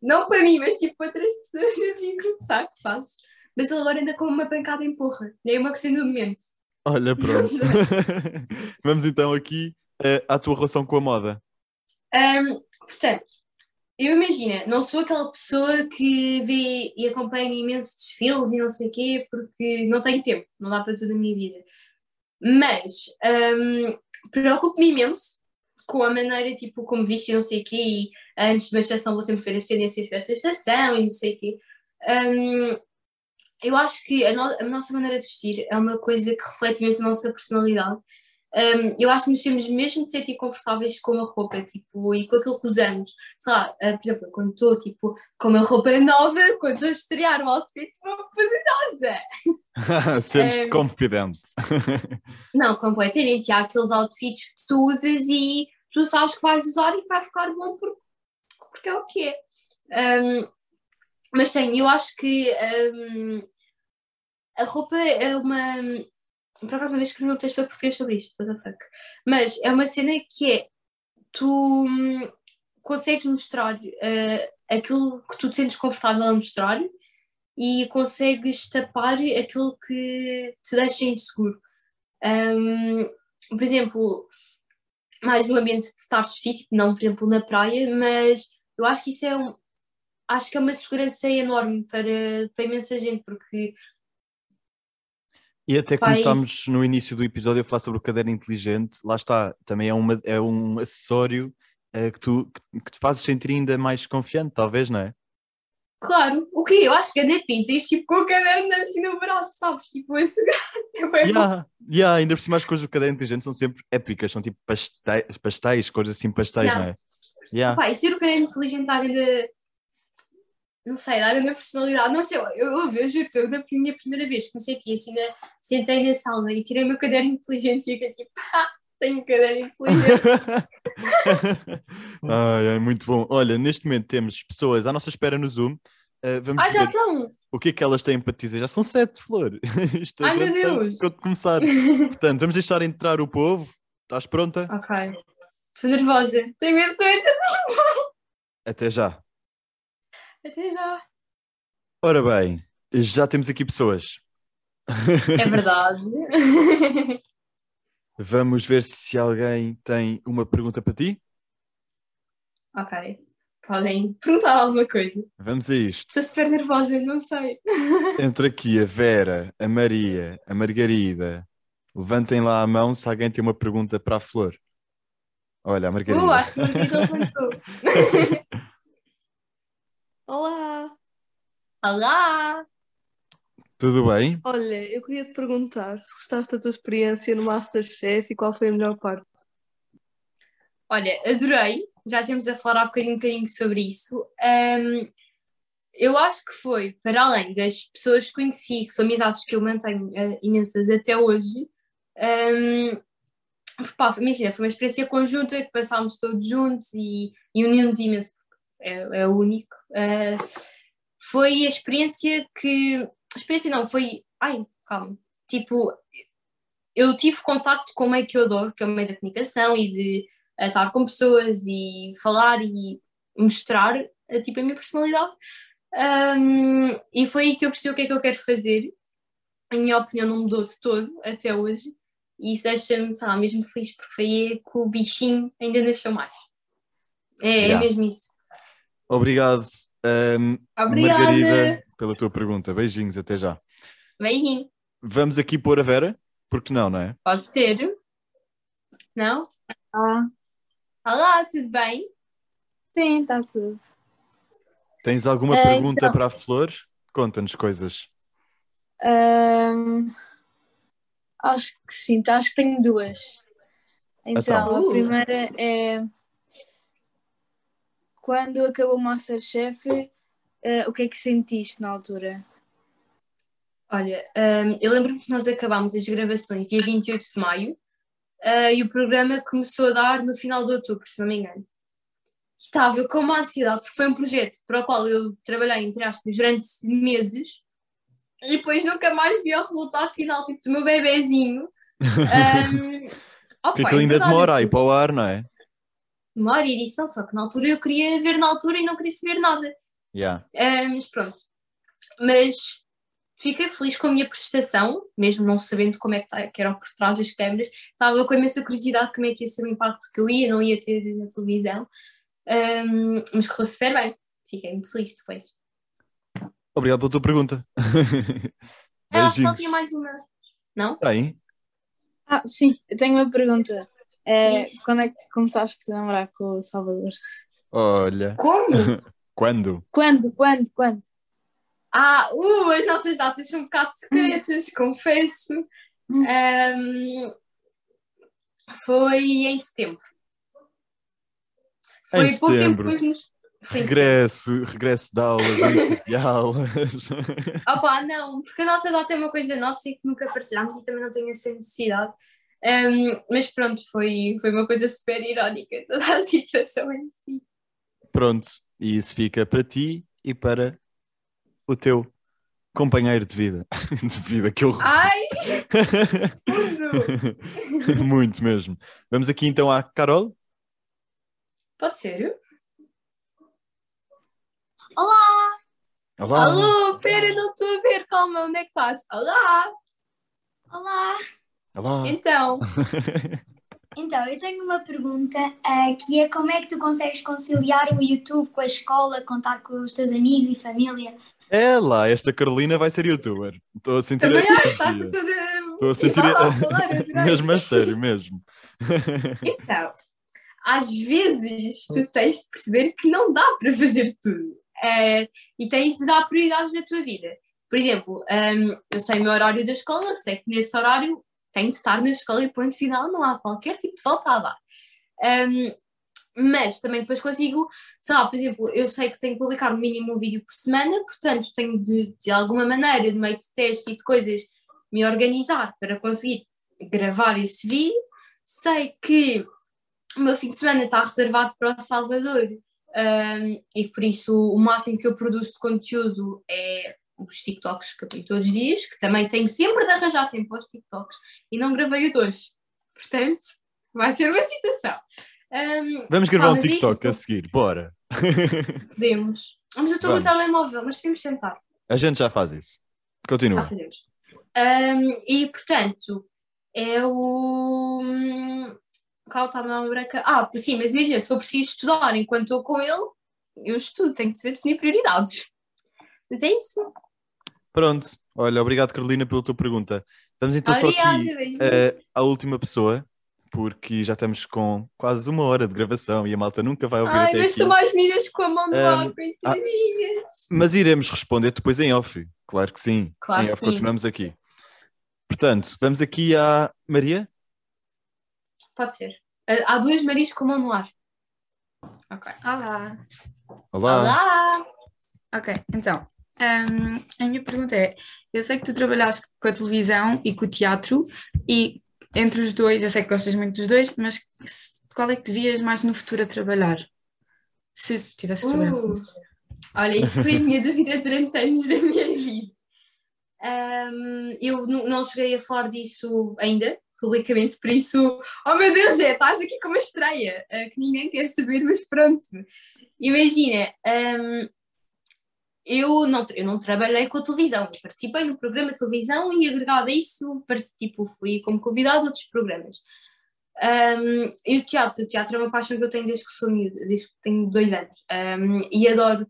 Não para mim, mas tipo para outras pessoas eu fico, sabe que faz. Mas ele agora anda com uma pancada em porra. É uma questão do momento. Olha, pronto. Vamos então aqui eh, à tua relação com a moda. Ahm, portanto, eu imagino, não sou aquela pessoa que vê e acompanha imensos desfiles e não sei o quê, porque não tenho tempo, não dá para tudo a minha vida. Mas ahm, preocupo-me imenso com a maneira, tipo, como visto e não sei o quê, e antes de uma estação vou sempre ver as tendências para essa estação e não sei o quê. Ahm, eu acho que a, no- a nossa maneira de vestir é uma coisa que reflete imenso a nossa personalidade. Um, eu acho que nos temos mesmo de sentir confortáveis com a roupa, tipo, e com aquilo que usamos. Sei lá, uh, por exemplo, quando estou, tipo, com uma roupa nova, quando estou a estrear um outfit, uma poderosa. Sentes-te Eh, confidente. Não, completamente. Há aqueles outfits que tu usas e tu sabes que vais usar e vai ficar bom por- porque é o que é. Um, mas tenho, eu acho que um, a roupa é uma. Por acaso, uma vez escrevi um texto para português sobre isto, what the fuck. Mas é uma cena que é. Tu hum, consegues mostrar uh, aquilo que tu te sentes confortável a mostrar e consegues tapar aquilo que te deixa inseguro. Um, por exemplo, mais no ambiente de estar vestido, tipo, não, por exemplo, na praia, mas eu acho que isso é um, acho que é uma segurança enorme para, para imensa gente, porque E até é começámos no início do episódio a falar sobre o caderno inteligente. Lá está, também é, uma, é um acessório eh, que, tu, que, que te fazes sentir ainda mais confiante, talvez, não é? Claro, o que eu acho que é isto tipo com o caderno assim no braço, sabes? Tipo, a segurar. É. Yeah, yeah, ainda por cima as coisas do caderno inteligente são sempre épicas, são tipo pastéis, pastéis coisas assim pastéis, Yeah. não é? Yeah. Pá, e ser o caderno inteligente dar ainda. Não sei, dar ainda personalidade. Não sei, eu, eu, eu juro eu na minha primeira vez que me senti assim, na, sentei na sala e tirei o meu caderno inteligente e fiquei tipo, ah, tenho um caderno inteligente. Ai, ai, muito bom. Olha, neste momento temos pessoas à nossa espera no Zoom. Uh, vamos ah, já estão! o que é que elas têm para te dizer. Já são sete, Flor. Isto Ai, meu Deus. de começar. Portanto, vamos deixar entrar o povo. Estás pronta? ok. Estou nervosa. Tenho medo de entrar. Até já. Até já. Ora bem, já temos aqui pessoas. É verdade. Vamos ver se alguém tem uma pergunta para ti. ok. Podem perguntar alguma coisa. Vamos a isto. Estou super nervosa, não sei. Entre aqui a Vera, a Maria, a Margarida. Levantem lá a mão se alguém tem uma pergunta para a Flor. Olha, a Margarida. Uh, acho que o Margarida levantou. Olá! Olá! Tudo bem? Olha, eu queria te perguntar se gostaste da tua experiência no Masterchef e qual foi a melhor parte. Olha, adorei. Já temos a falar há bocadinho, um bocadinho sobre isso. Ahm, eu acho que foi, para além das pessoas que conheci, que são amizades que eu mantenho eh, imensas até hoje, ahm, porque, pá, imagina, foi uma experiência conjunta que passámos todos juntos e, e unimos imenso, é, é o único. Ah, foi a experiência que. A experiência não, foi. Ai, calma. Tipo, eu tive contacto com o meio que eu adoro, que é o meio da comunicação e de a estar com pessoas e falar e mostrar eh, tipo, a minha personalidade. Um, e foi aí que eu percebi o que é que eu quero fazer. A minha opinião não mudou de todo até hoje. E isso deixa-me, sei lá, mesmo feliz, porque foi aí que o bichinho ainda nasceu mais. É, é Yeah. mesmo isso. Obrigado, ahm, Obrigada! Margarida, pela tua pergunta. Beijinhos, até já. Beijinho. Vamos aqui pôr a Vera, porque não, não é? Pode ser? Não? Ah, Olá, tudo bem? sim, está tudo. Tens alguma Eh, pergunta então. para a Flor? Conta-nos coisas. Ahm, acho que sim, tá, acho que tenho duas. Então, Então. Uh. a primeira é quando acabou o Masterchef, eh, o que é que sentiste na altura? Olha, hum, eu lembro-me que nós acabámos as gravações dia 28 de maio ah, e o programa começou a dar no final de outubro, se não me engano. Estava com uma ansiedade, porque foi um projeto para o qual eu trabalhei, entre aspas, durante meses e depois nunca mais vi o resultado final, tipo, do meu bebezinho. Um, Porque aquilo ainda demora aí para o ar, não é? Memória e edição, só que na altura eu queria ver na altura e não queria saber nada. Yeah. Ah, mas pronto. Mas fiquei feliz com a minha prestação, mesmo não sabendo como é que, tá- que eram por trás das câmaras. Estava com imensa curiosidade de como é que ia ser o impacto que eu ia, não ia ter na televisão. Ahm, mas correu super bem. Fiquei muito feliz depois. Obrigado pela tua pergunta. Ah, acho que ela Beijinhos. tinha mais uma. Não? Tem? Ah, sim, eu tenho uma pergunta. É, quando é que começaste a namorar com o Salvador? Olha. Como? Quando? Quando, quando, quando? Ah, uh, as nossas datas são um bocado secretas, confesso. Ahm, foi em setembro. Foi Em pouco tempo setembro. depois nos. Foi Regresso, regresso de aulas, início de aulas. Opa, não, porque a nossa data é uma coisa nossa e que nunca partilhamos e também não tenho essa necessidade. Um, mas pronto, foi, foi uma coisa super irónica toda a situação em si. Pronto, e isso fica para ti e para o teu companheiro de vida. De vida, que horror. Ai, fundo! Muito mesmo. Vamos aqui então à Carol. Pode ser? Olá! Olá. Alô, pera, não estou a ver, calma, onde é que estás? Olá! Olá! Olá. Então, Então, eu tenho uma pergunta ah, que é como é que tu consegues conciliar o YouTube com a escola, contar com os teus amigos e família? É lá, esta Carolina vai ser youtuber. Estou a sentir também a energia. tudo. Estou a sentir a falar, mesmo a sério, mesmo. Então, às vezes tu tens de perceber que não dá para fazer tudo Eh, e tens de dar prioridades na tua vida. Por exemplo, hum, eu sei o meu horário da escola, sei que nesse horário tenho de estar na escola e ponto final, não há qualquer tipo de volta a dar. Hum, mas também depois consigo, sei lá, por exemplo, eu sei que tenho que publicar no mínimo um vídeo por semana, portanto tenho de, de alguma maneira, de meio de testes e de coisas, me organizar para conseguir gravar esse vídeo. Sei que o meu fim de semana está reservado para o Salvador um, e por isso o máximo que eu produzo de conteúdo é os TikToks que eu tenho todos os dias, que também tenho sempre de arranjar tempo aos TikToks e não gravei o dois. Portanto, vai ser uma situação. Um, Vamos gravar um mas é TikTok isso. a seguir, bora. podemos. Vamos, eu estou com o Vamos. telemóvel, mas podemos tentar. A gente já faz isso. Continua. Ah, fazemos. Um, e portanto, é o. hum, Qual está a dar uma branca? Ah, sim, mas imagina, se for preciso estudar enquanto estou com ele, eu estudo, tenho de saber definir prioridades. Mas é isso. Pronto. Olha, obrigado Carolina pela tua pergunta. Vamos então só Obrigada, aqui beijinhos. eh, à última pessoa, porque já estamos com quase uma hora de gravação e a malta nunca vai ouvir Ai, até mas aqui. são mais meninas com a mão no Um, ar, coitadinhas. Mas iremos responder depois em off. Claro que sim. Claro em que off sim. continuamos aqui. Portanto, vamos aqui à Maria. Pode ser. Ah, Há duas Marias com a mão no ar. Ok. Olá! Olá. Olá! Ok, então, hum, a minha pergunta é: eu sei que tu trabalhaste com a televisão e com o teatro, e entre os dois, eu sei que gostas muito dos dois, mas qual é que te vias mais no futuro a trabalhar? Se tivesse trabalhado. Uh, olha, isso foi a minha dúvida durante anos da minha vida. Ahm, eu não cheguei a falar disso ainda, publicamente, por isso, oh meu Deus, é, estás aqui com uma estreia, ah, que ninguém quer saber, mas pronto. Imagina, ahm, eu, não, eu não trabalhei com a televisão, participei no programa de televisão e agregado a isso, tipo, fui como convidado a outros programas. Um, e o teatro, o teatro é uma paixão que eu tenho desde que sou miúda, desde que tenho dois anos. Um, e adoro,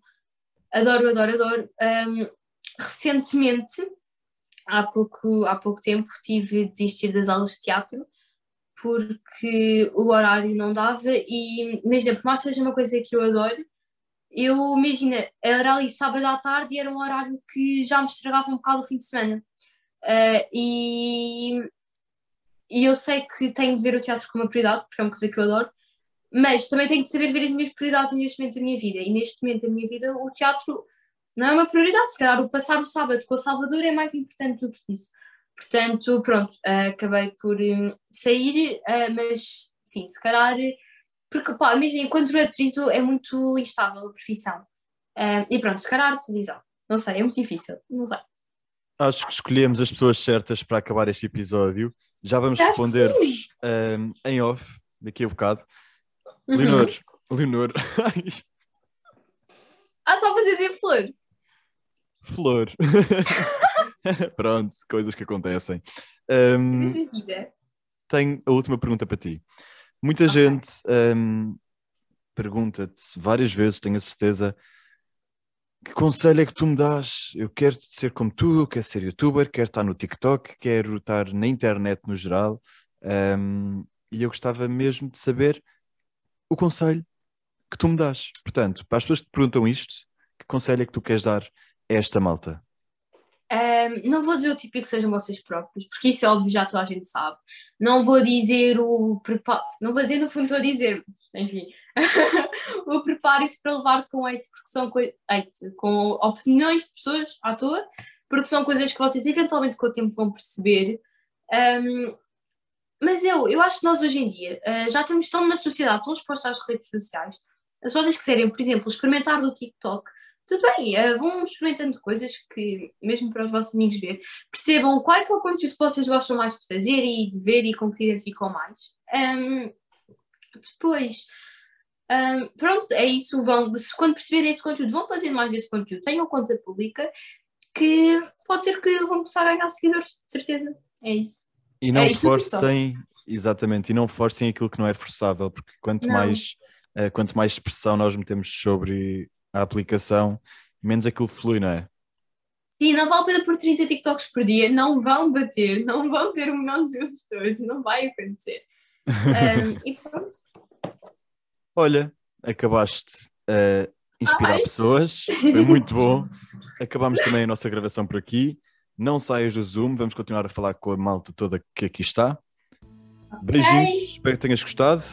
adoro, adoro, adoro. Um, recentemente, há pouco, há pouco tempo, tive de desistir das aulas de teatro porque o horário não dava e, imagina, por mais seja uma coisa que eu adoro, eu, imagina, era ali sábado à tarde e era um horário que já me estragava um bocado o fim de semana. Uh, e e eu sei que tenho de ver o teatro como uma prioridade, porque é uma coisa que eu adoro, mas também tenho de saber ver as minhas prioridades neste momento da minha vida. E neste momento da minha vida, o teatro não é uma prioridade. Se calhar o passar o sábado com o Salvador é mais importante do que isso. Portanto, pronto, ah, acabei por hum, sair, ah, mas sim, se calhar. Porque, pá, imagina, enquanto atriz é muito instável a profissão. Ah, e pronto, se calhar televisão. Não sei, é muito difícil. Não sei. Acho que escolhemos as pessoas certas para acabar este episódio. Já vamos responder-vos um, em off, daqui a bocado. Uhum. Leonor, Leonor, Ah, estavas a dizer flor. Flor. Pronto, coisas que acontecem. Vida. tenho a última pergunta para ti. Muita Ok. gente ahm, pergunta-te várias vezes, tenho a certeza, que conselho é que tu me dás? Eu quero ser como tu, quero ser youtuber, quero estar no TikTok, quero estar na internet no geral, ahm, e eu gostava mesmo de saber o conselho que tu me dás. Portanto, para as pessoas que te perguntam isto, que conselho é que tu queres dar a esta malta? Ahm, não vou dizer o típico que sejam vocês próprios, porque isso é óbvio, já toda a gente sabe. Não vou dizer o preparo, não vou dizer no fundo, estou a dizer, enfim, o prepare-se para levar com hate, porque são coi- hate, com opiniões de pessoas à toa, porque são coisas que vocês eventualmente com o tempo vão perceber. Ahm, mas eu, eu acho que nós hoje em dia ah, já estamos tão na sociedade, tão expostos às redes sociais. Se vocês quiserem, por exemplo, experimentar no TikTok, tudo bem, eh, vão experimentando coisas que, mesmo para os vossos amigos ver, percebam qual é, que é o conteúdo que vocês gostam mais de fazer e de ver e com que identificam mais. Ahm, depois, ahm, pronto, é isso. Vão, quando perceberem esse conteúdo, vão fazer mais desse conteúdo. Tenham conta pública que pode ser que vão começar a ganhar seguidores, de certeza. É isso. E não É forcem, exatamente, e não forcem aquilo que não é forçável, porque quanto Não. mais, eh, quanto mais expressão nós metemos sobre a aplicação, menos aquilo flui, não é? Sim, não vale a pena por 30 TikToks por dia, não vão bater, não vão ter um milhão de views todos, não vai acontecer. Ahm, e pronto. Olha, acabaste a inspirar Ai. pessoas, foi muito bom. Acabámos também a nossa gravação por aqui. Não saias do Zoom, vamos continuar a falar com a malta toda que aqui está. Beijinhos, espero que tenhas gostado.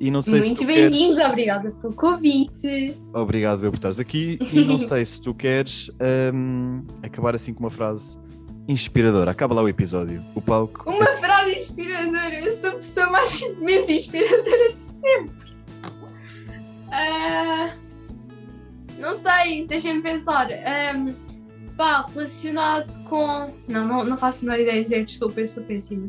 E não sei se Muitos queres... beijinhos, obrigada pelo convite. Obrigado por estares aqui. E não sei se tu queres hum, acabar assim com uma frase inspiradora. Acaba lá o episódio. O palco. Uma frase inspiradora, eu sou a pessoa mais menos inspiradora de sempre. Ah, não sei, deixem-me pensar. Ahm, pá, relacionado com. Não, não, não faço a menor ideia de dizer, desculpa, eu sou péssima.